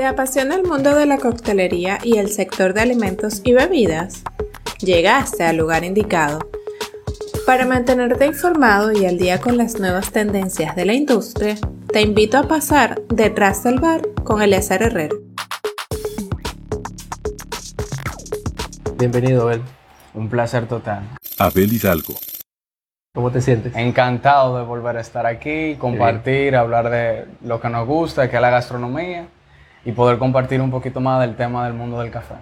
¿Te apasiona el mundo de la coctelería y el sector de alimentos y bebidas? Llegaste al lugar indicado. Para mantenerte informado y al día con las nuevas tendencias de la industria, te invito a pasar detrás del bar con Eleazar Herrero. Bienvenido, Abel. Un placer total. Abel Hidalgo. ¿Cómo te sientes? Encantado de volver a estar aquí, compartir, hablar de lo que nos gusta, que es la gastronomía, y poder compartir un poquito más del tema del mundo del café.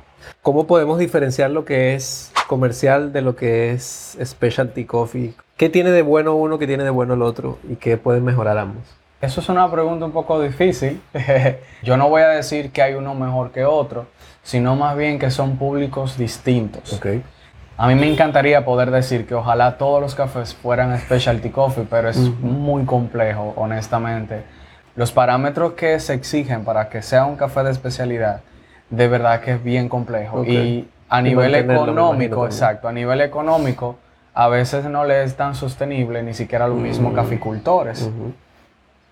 ¿Cómo podemos diferenciar lo que es comercial de lo que es specialty coffee? ¿Qué tiene de bueno uno, qué tiene de bueno el otro y qué pueden mejorar ambos? Eso es una pregunta un poco difícil. Yo no voy a decir que hay uno mejor que otro, sino más bien que son públicos distintos. Ok. A mí me encantaría poder decir que ojalá todos los cafés fueran specialty coffee, pero es muy complejo, honestamente. Los parámetros que se exigen para que sea un café de especialidad, de verdad que es bien complejo. Y a nivel económico, exacto, a nivel económico, a veces no le es tan sostenible ni siquiera a los mismos caficultores. Ujú.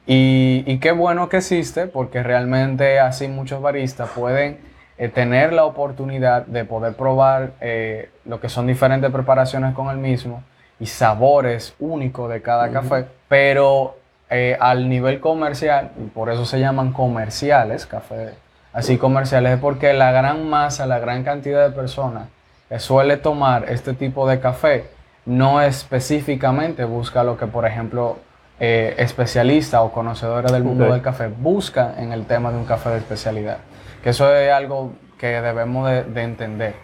Y, y qué bueno que existe, porque realmente así muchos baristas pueden eh, tener la oportunidad de poder probar eh, lo que son diferentes preparaciones con el mismo y sabores únicos de cada café, pero eh, al nivel comercial, y por eso se llaman comerciales, café así comerciales, es porque la gran masa, la gran cantidad de personas que suele tomar este tipo de café no específicamente busca lo que, por ejemplo, eh, especialistas o conocedores del mundo del café buscan en el tema de un café de especialidad. Que eso es algo que debemos de, de entender.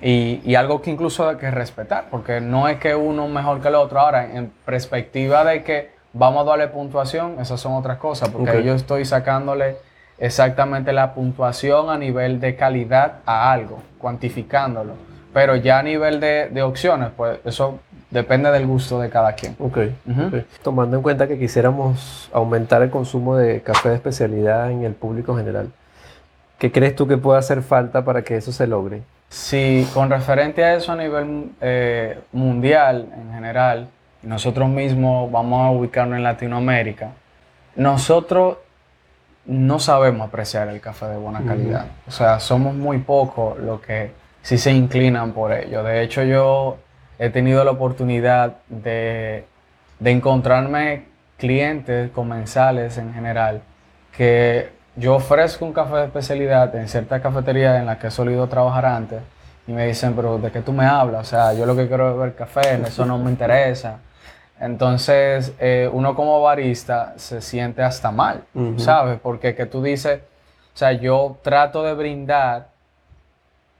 Y, y algo que incluso hay que respetar, porque no es que uno mejor que el otro. Ahora, en perspectiva de que vamos a darle puntuación, esas son otras cosas, porque yo estoy sacándole exactamente la puntuación a nivel de calidad a algo, cuantificándolo. Pero ya a nivel de, de opciones, pues eso depende del gusto de cada quien. Ok. Tomando en cuenta que quisiéramos aumentar el consumo de café de especialidad en el público general, ¿qué crees tú que puede hacer falta para que eso se logre? Sí, con referente a eso a nivel eh, mundial en general, nosotros mismos vamos a ubicarnos en Latinoamérica, nosotros no sabemos apreciar el café de buena calidad. O sea, somos muy pocos los que sí se inclinan por ello. De hecho, yo he tenido la oportunidad de, de encontrarme clientes comensales en general que yo ofrezco un café de especialidad en cierta cafetería en la que he solido trabajar antes y me dicen, pero ¿de qué tú me hablas? O sea, yo lo que quiero es beber café, eso no me interesa. Entonces, eh, uno como barista se siente hasta mal. ¿sabes? Porque que tú dices, o sea, yo trato de brindar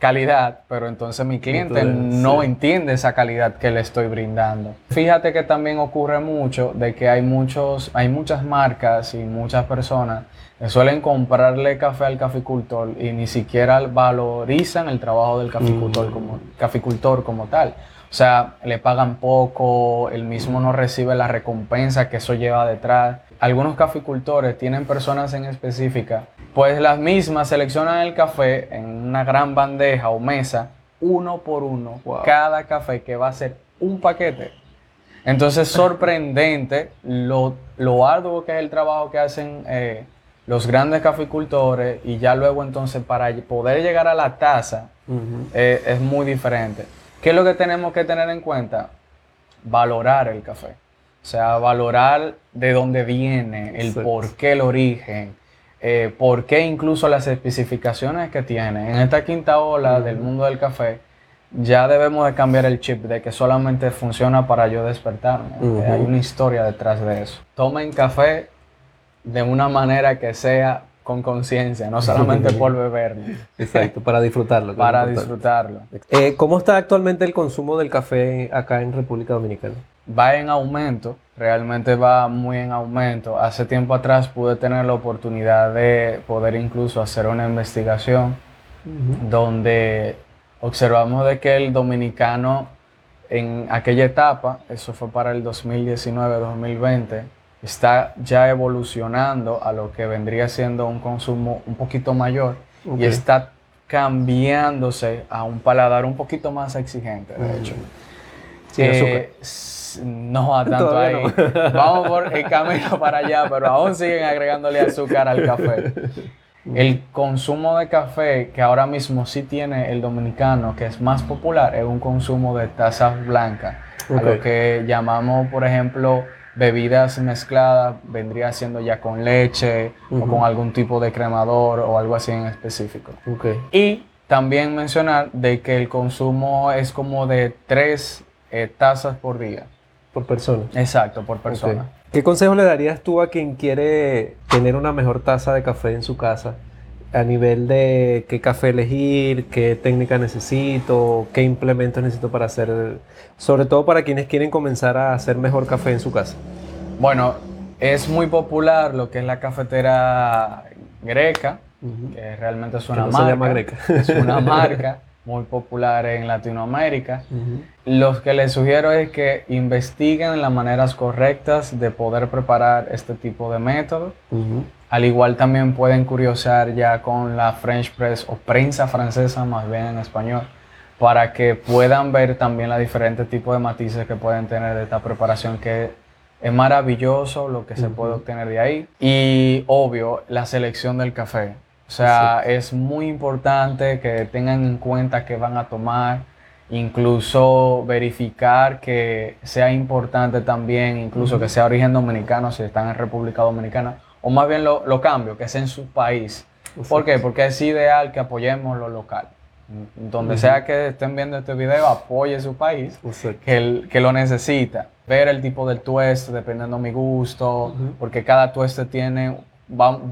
calidad, pero entonces mi cliente Entonces, no sí. entiende esa calidad que le estoy brindando. Fíjate que también ocurre mucho de que hay muchos, hay muchas marcas y muchas personas que suelen comprarle café al caficultor y ni siquiera valorizan el trabajo del caficultor, como, caficultor como tal. O sea, le pagan poco, el mismo no recibe la recompensa que eso lleva detrás. Algunos caficultores tienen personas en específica, pues las mismas seleccionan el café en una gran bandeja o mesa, uno por uno, Wow. cada café que va a ser un paquete. Entonces, sorprendente lo, lo arduo que es el trabajo que hacen eh, los grandes caficultores y ya luego entonces para poder llegar a la taza eh, es muy diferente. ¿Qué es lo que tenemos que tener en cuenta? Valorar el café. O sea, valorar de dónde viene, el Exacto. por qué el origen, eh, por qué incluso las especificaciones que tiene. En esta quinta ola del mundo del café, ya debemos de cambiar el chip de que solamente funciona para yo despertarme. Eh, hay una historia detrás de eso. Tomen café de una manera que sea con conciencia, no solamente por beberlo, Exacto, para disfrutarlo. para disfrutarlo. Eh, ¿Cómo está actualmente el consumo del café acá en República Dominicana? Va en aumento, realmente va muy en aumento. Hace tiempo atrás pude tener la oportunidad de poder incluso hacer una investigación donde observamos de que el dominicano en aquella etapa, eso fue para el 2019-2020, está ya evolucionando a lo que vendría siendo un consumo un poquito mayor y está cambiándose a un paladar un poquito más exigente, de hecho. Sin Eh, azúcar. No a tanto Todavía ahí. no. Vamos por el camino para allá, pero aún siguen agregándole azúcar al café. El consumo de café que ahora mismo sí tiene el dominicano, que es más popular, es un consumo de tazas blancas. A lo que llamamos, por ejemplo, bebidas mezcladas, vendría siendo ya con leche o con algún tipo de cremador o algo así en específico. Y también mencionar de que el consumo es como de tres eh, tazas por día. Por persona. Exacto, por persona. ¿Qué consejo le darías tú a quien quiere tener una mejor taza de café en su casa? A nivel de qué café elegir, qué técnica necesito, qué implementos necesito para hacer, sobre todo para quienes quieren comenzar a hacer mejor café en su casa. Bueno, es muy popular lo que es la cafetera greca, que realmente es una marca. Se llama greca. Es una marca muy popular en Latinoamérica. Lo que les sugiero es que investiguen las maneras correctas de poder preparar este tipo de método. Al igual también pueden curiosar ya con la French Press o prensa francesa, más bien en español, para que puedan ver también los diferentes tipos de matices que pueden tener de esta preparación que es maravilloso lo que se puede obtener de ahí. Y obvio, la selección del café. O sea, es muy importante que tengan en cuenta que van a tomar, incluso verificar que sea importante también, incluso que sea origen dominicano si están en República Dominicana, o más bien lo, lo cambio, que sea en su país. ¿Por qué? Porque es ideal que apoyemos lo local. Donde sea que estén viendo este video, apoye su país, que, que, lo necesita. Ver el tipo del tueste, dependiendo de mi gusto, porque cada tueste tiene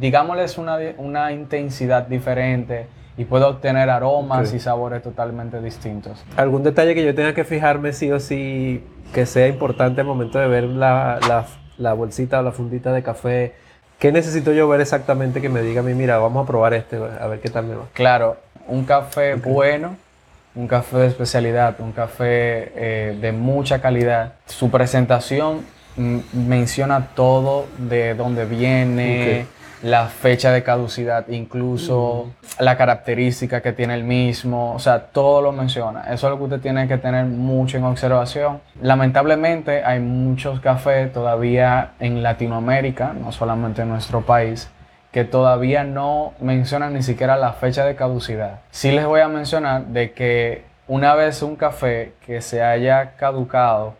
digámosles una, una intensidad diferente y puedo obtener aromas y sabores totalmente distintos. ¿Algún detalle que yo tenga que fijarme sí o sí que sea importante al momento de ver la, la, la, bolsita o la fundita de café? ¿Qué necesito yo ver exactamente que me diga a mí, mira, vamos a probar este, a ver qué tal me va? Claro, un café bueno, un café de especialidad, un café eh, de mucha calidad. Su presentación menciona todo de dónde viene, la fecha de caducidad, incluso la característica que tiene el mismo, o sea, todo lo menciona. Eso es lo que usted tiene que tener mucho en observación. Lamentablemente hay muchos cafés todavía en Latinoamérica, no solamente en nuestro país, que todavía no mencionan ni siquiera la fecha de caducidad. Sí les voy a mencionar de que una vez un café que se haya caducado,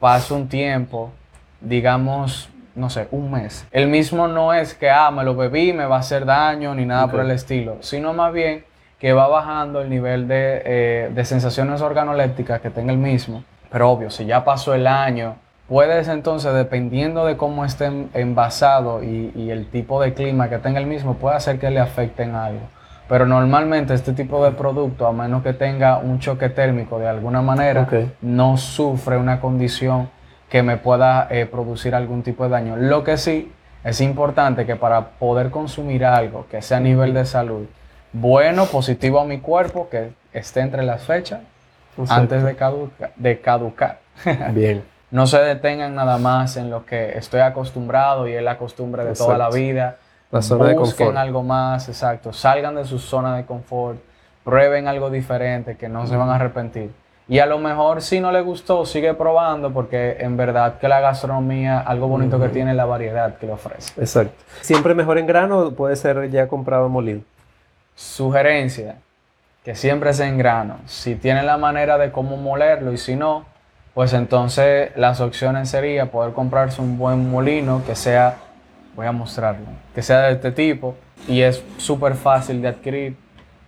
pasa un tiempo digamos, no sé, un mes. El mismo no es que, ah, me lo bebí, me va a hacer daño, ni nada por el estilo, sino más bien que va bajando el nivel de, eh, de sensaciones organolépticas que tenga el mismo. Pero obvio, si ya pasó el año, puedes entonces, dependiendo de cómo esté envasado y, y, el tipo de clima que tenga el mismo, puede hacer que le afecten algo. Pero normalmente este tipo de producto, a menos que tenga un choque térmico de alguna manera, no sufre una condición que me pueda eh, producir algún tipo de daño. Lo que sí es importante que para poder consumir algo que sea a nivel de salud bueno, positivo a mi cuerpo, que esté entre las fechas antes de, de caducar. Bien. no se detengan nada más en lo que estoy acostumbrado y es la costumbre de toda la vida. La zona de confort. algo más, exacto. Salgan de su zona de confort, prueben algo diferente que no se van a arrepentir. Y a lo mejor si no le gustó, sigue probando porque en verdad que la gastronomía, algo bonito que tiene la variedad que le ofrece. Exacto. ¿Siempre mejor en grano o puede ser ya comprado molido? Sugerencia, que siempre sea en grano. Si tiene la manera de cómo molerlo y si no, pues entonces las opciones sería poder comprarse un buen molino que sea, voy a mostrarlo, que sea de este tipo y es súper fácil de adquirir.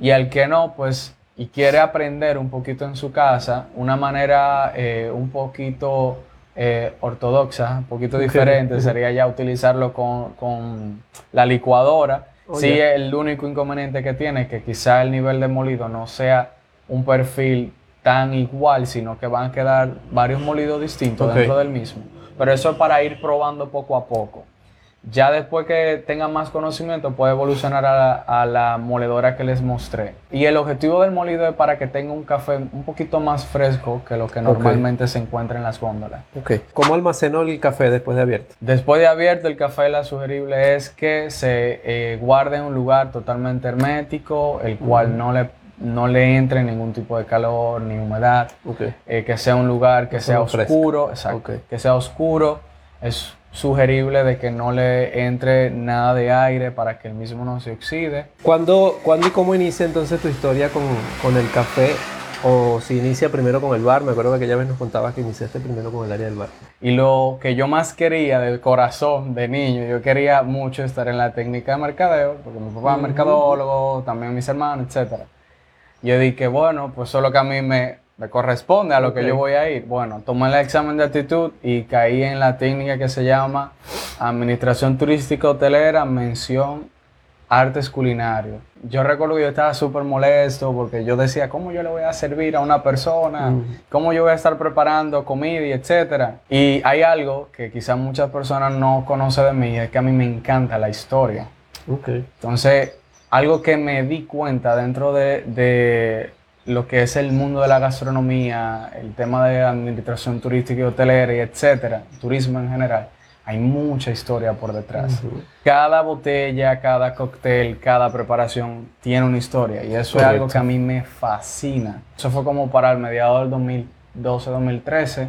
Y al que no, pues y quiere aprender un poquito en su casa, una manera eh, un poquito eh, ortodoxa, un poquito diferente, sería ya utilizarlo con, la licuadora. Oh, sí, el único inconveniente que tiene es que quizá el nivel de molido no sea un perfil tan igual, sino que van a quedar varios molidos distintos dentro del mismo. Pero eso es para ir probando poco a poco. Ya después que tengan más conocimiento, puede evolucionar a la, moledora que les mostré. Y el objetivo del molido es para que tenga un café un poquito más fresco que lo que normalmente se encuentra en las góndolas. Okay. ¿Cómo almaceno el café después de abierto? Después de abierto, el café, la sugerible es que se eh, guarde en un lugar totalmente hermético, el cual no le no le entre ningún tipo de calor ni humedad, okay. Eh, que sea un lugar que sea oscuro, exacto, que sea oscuro, es sugerible de que no le entre nada de aire para que el mismo no se oxide. ¿Cuándo, ¿cuándo y cómo inicia entonces tu historia con, con el café? ¿O si inicia primero con el bar? Me acuerdo que aquella vez nos contabas que iniciaste primero con el área del bar. Y lo que yo más quería del corazón de niño, yo quería mucho estar en la técnica de mercadeo, porque mi papá es mercadólogo, también mis hermanos, etc. Yo dije, bueno, pues solo que a mí me, me corresponde a lo que yo voy a ir. Bueno, tomé el examen de actitud y caí en la técnica que se llama Administración Turística Hotelera, mención artes culinarios. Yo recuerdo que yo estaba súper molesto porque yo decía, ¿cómo yo le voy a servir a una persona? ¿Cómo yo voy a estar preparando comida y etcétera? Y hay algo que quizás muchas personas no conocen de mí, es que a mí me encanta la historia. Okay. Entonces, algo que me di cuenta dentro de lo que es el mundo de la gastronomía, el tema de administración turística y hotelera y etcétera, turismo en general, hay mucha historia por detrás. Cada botella, cada cóctel, cada preparación tiene una historia y eso es algo que a mí me fascina. Eso fue como para el mediado del 2012-2013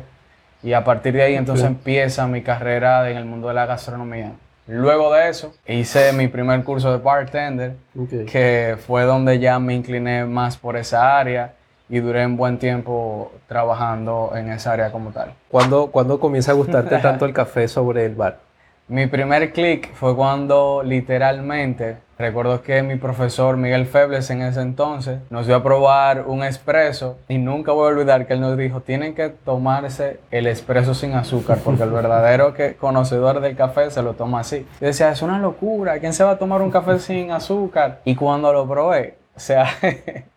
y a partir de ahí entonces empieza mi carrera en el mundo de la gastronomía. Luego de eso, hice mi primer curso de bartender, que fue donde ya me incliné más por esa área y duré un buen tiempo trabajando en esa área como tal. ¿Cuándo, ¿cuándo comienza a gustarte tanto el café sobre el bar? Mi primer clic fue cuando literalmente, recuerdo que mi profesor Miguel Febles en ese entonces nos dio a probar un espresso y nunca voy a olvidar que él nos dijo, tienen que tomarse el espresso sin azúcar porque el verdadero que, conocedor del café se lo toma así. Yo decía, es una locura, ¿quién se va a tomar un café sin azúcar? Y cuando lo probé, o sea...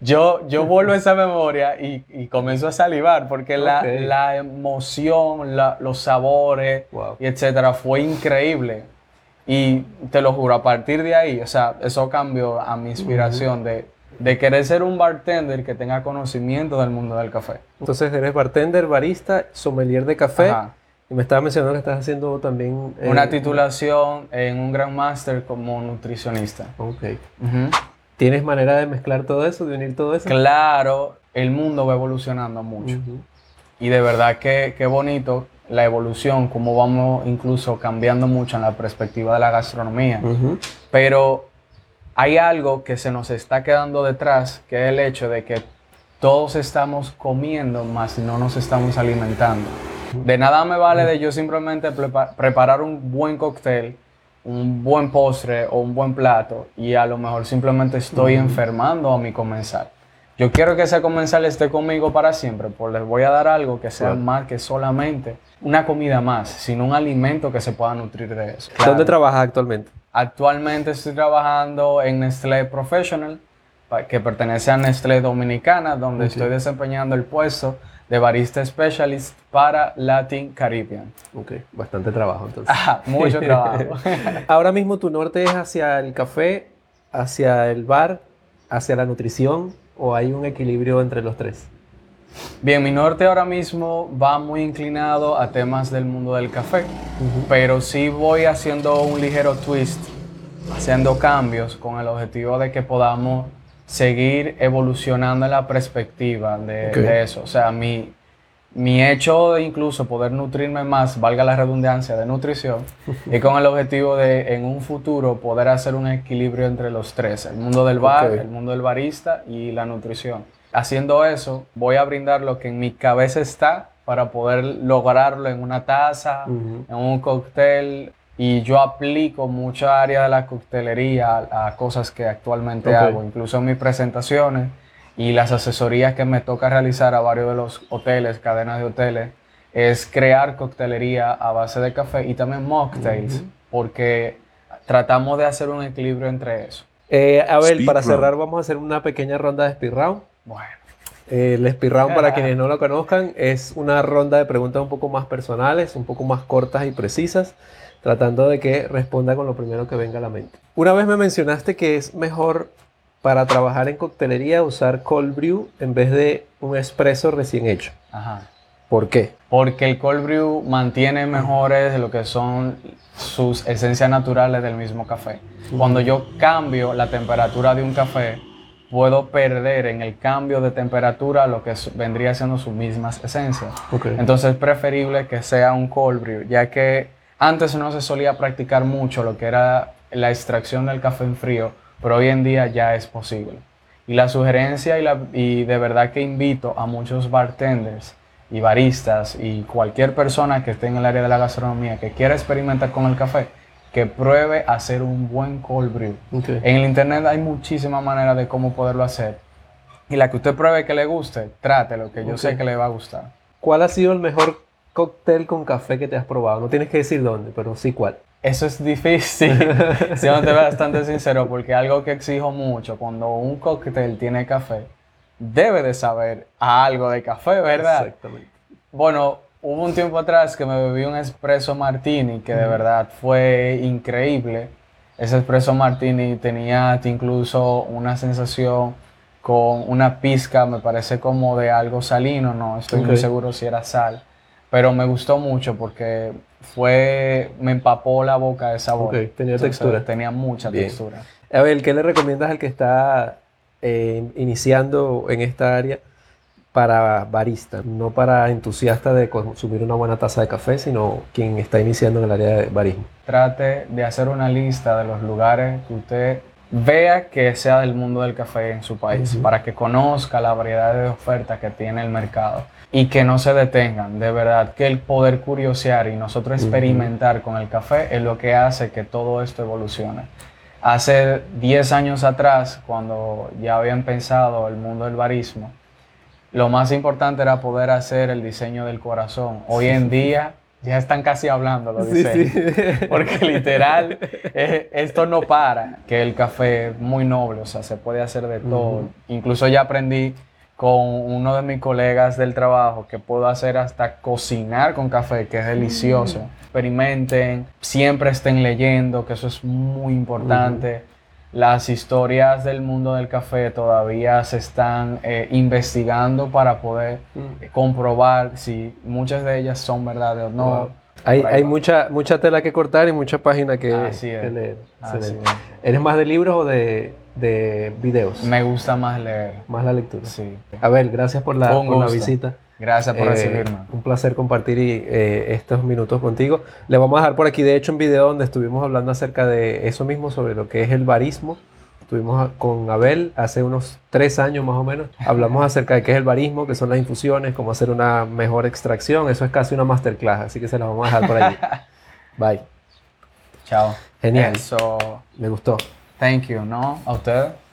Yo, yo vuelvo a esa memoria y, y comienzo a salivar porque la, la, emoción, los sabores y etcétera fue increíble. Y te lo juro, a partir de ahí, o sea, eso cambió a mi inspiración de, de, querer ser un bartender que tenga conocimiento del mundo del café. Entonces eres bartender, barista, sommelier de café. Y me estabas mencionando que estás haciendo también... Una eh, titulación en un Grand Master como nutricionista. Ok. ¿Tienes manera de mezclar todo eso, de unir todo eso? Claro, el mundo va evolucionando mucho. Y de verdad que, qué bonito la evolución, cómo vamos incluso cambiando mucho en la perspectiva de la gastronomía. Pero hay algo que se nos está quedando detrás, que es el hecho de que todos estamos comiendo, más no nos estamos alimentando. De nada me vale de yo simplemente preparar un buen cóctel un buen postre o un buen plato y a lo mejor simplemente estoy enfermando a mi comensal. Yo quiero que ese comensal esté conmigo para siempre, pues les voy a dar algo que sea más que solamente una comida más, sino un alimento que se pueda nutrir de eso. ¿Dónde trabajas actualmente? Actualmente estoy trabajando en Nestlé Professional, que pertenece a Nestlé Dominicana, donde estoy desempeñando el puesto de barista specialist para Latin Caribbean. Ok, bastante trabajo entonces. mucho trabajo. Ahora mismo tu norte es hacia el café, hacia el bar, hacia la nutrición o hay un equilibrio entre los tres? Bien, mi norte ahora mismo va muy inclinado a temas del mundo del café, pero sí voy haciendo un ligero twist, haciendo cambios con el objetivo de que podamos seguir evolucionando en la perspectiva de, eso. O sea, mi, mi hecho de incluso poder nutrirme más, valga la redundancia, de nutrición, y con el objetivo de en un futuro poder hacer un equilibrio entre los tres, el mundo del bar, el mundo del barista y la nutrición. Haciendo eso, voy a brindar lo que en mi cabeza está para poder lograrlo en una taza, en un cóctel, y yo aplico mucha área de la coctelería a, cosas que actualmente hago, incluso en mis presentaciones y las asesorías que me toca realizar a varios de los hoteles, cadenas de hoteles, es crear coctelería a base de café y también mocktails, porque tratamos de hacer un equilibrio entre eso. Eh, a ver, para cerrar vamos a hacer una pequeña ronda de speed round. Bueno. El speed round, para quienes no lo conozcan, es una ronda de preguntas un poco más personales, un poco más cortas y precisas tratando de que responda con lo primero que venga a la mente. Una vez me mencionaste que es mejor para trabajar en coctelería usar cold brew en vez de un espresso recién hecho. Ajá. ¿Por qué? Porque el cold brew mantiene mejores lo que son sus esencias naturales del mismo café. Cuando yo cambio la temperatura de un café, puedo perder en el cambio de temperatura lo que vendría siendo sus mismas esencias. Entonces es preferible que sea un cold brew, ya que antes no se solía practicar mucho lo que era la extracción del café en frío, pero hoy en día ya es posible. Y la sugerencia y, la, y de verdad que invito a muchos bartenders y baristas y cualquier persona que esté en el área de la gastronomía que quiera experimentar con el café, que pruebe hacer un buen cold brew. En el internet hay muchísimas maneras de cómo poderlo hacer. Y la que usted pruebe que le guste, trátelo, que yo sé que le va a gustar. ¿Cuál ha sido el mejor cóctel con café que te has probado? No tienes que decir dónde, pero sí cuál. Eso es difícil, siendo bastante sincero, porque algo que exijo mucho, cuando un cóctel tiene café, debe de saber algo de café, ¿verdad? Exactamente. Bueno, hubo un tiempo atrás que me bebí un espresso martini que de verdad fue increíble. Ese espresso martini tenía incluso una sensación con una pizca, me parece como de algo salino, no estoy muy seguro si era sal, pero me gustó mucho porque fue, me empapó la boca de sabor. tenía textura. Tenía mucha textura. A ver, ¿qué le recomiendas al que está eh, iniciando en esta área para barista, no para entusiasta de consumir una buena taza de café, sino quien está iniciando en el área de barismo? Trate de hacer una lista de los lugares que usted vea que sea del mundo del café en su país, para que conozca la variedad de ofertas que tiene el mercado y que no se detengan. De verdad que el poder curiosear y nosotros experimentar con el café es lo que hace que todo esto evolucione. Hace 10 años atrás, cuando ya habían pensado el mundo del barismo, lo más importante era poder hacer el diseño del corazón. Hoy en día ya están casi hablando los diseños. Porque literal, eh, esto no para. Que el café es muy noble, o sea, se puede hacer de todo. Incluso ya aprendí con uno de mis colegas del trabajo que puedo hacer hasta cocinar con café, que es delicioso. Mm. Experimenten, siempre estén leyendo, que eso es muy importante. Las historias del mundo del café todavía se están eh, investigando para poder mm. comprobar si muchas de ellas son verdades o no. Hay, hay mucha, mucha tela que cortar y mucha página que, leer. ¿Eres más de libros o de, de videos. Me gusta más leer. Más la lectura. Sí. A ver, gracias por la, por la visita. Gracias por eh, recibirme. Un placer compartir eh, estos minutos contigo. Le vamos a dejar por aquí, de hecho, un video donde estuvimos hablando acerca de eso mismo, sobre lo que es el barismo. Estuvimos con Abel hace unos tres años más o menos. Hablamos acerca de qué es el barismo, qué son las infusiones, cómo hacer una mejor extracción. Eso es casi una masterclass, así que se la vamos a dejar por allí. Bye. Chao. Genial. Eso. Me gustó. Thank you, ¿no? A usted.